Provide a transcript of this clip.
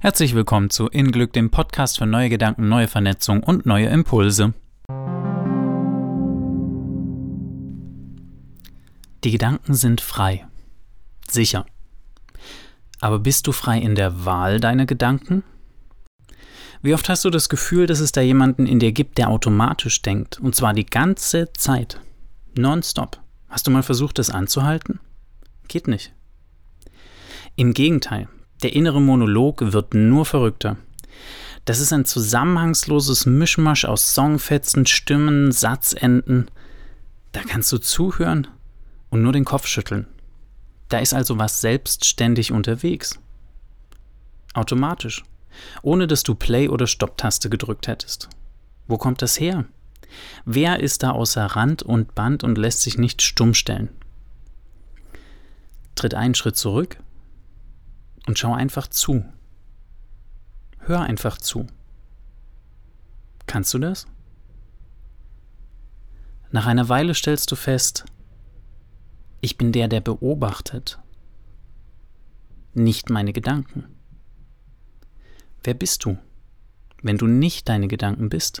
Herzlich willkommen zu In Glück, dem Podcast für neue Gedanken, neue Vernetzung und neue Impulse. Die Gedanken sind frei. Sicher. Aber bist du frei in der Wahl deiner Gedanken? Wie oft hast du das Gefühl, dass es da jemanden in dir gibt, der automatisch denkt? Und zwar die ganze Zeit. Nonstop. Hast du mal versucht, das anzuhalten? Geht nicht. Im Gegenteil, der innere Monolog wird nur verrückter. Das ist ein zusammenhangsloses Mischmasch aus Songfetzen, Stimmen, Satzenden. Da kannst du zuhören und nur den Kopf schütteln. Da ist also was selbstständig unterwegs. Automatisch. Ohne dass du Play- oder Stopp-Taste gedrückt hättest. Wo kommt das her? Wer ist da außer Rand und Band und lässt sich nicht stumm stellen? Tritt einen Schritt zurück und schau einfach zu. Hör einfach zu. Kannst du das? Nach einer Weile stellst du fest, ich bin der, der beobachtet, nicht meine Gedanken. Wer bist du, wenn du nicht deine Gedanken bist?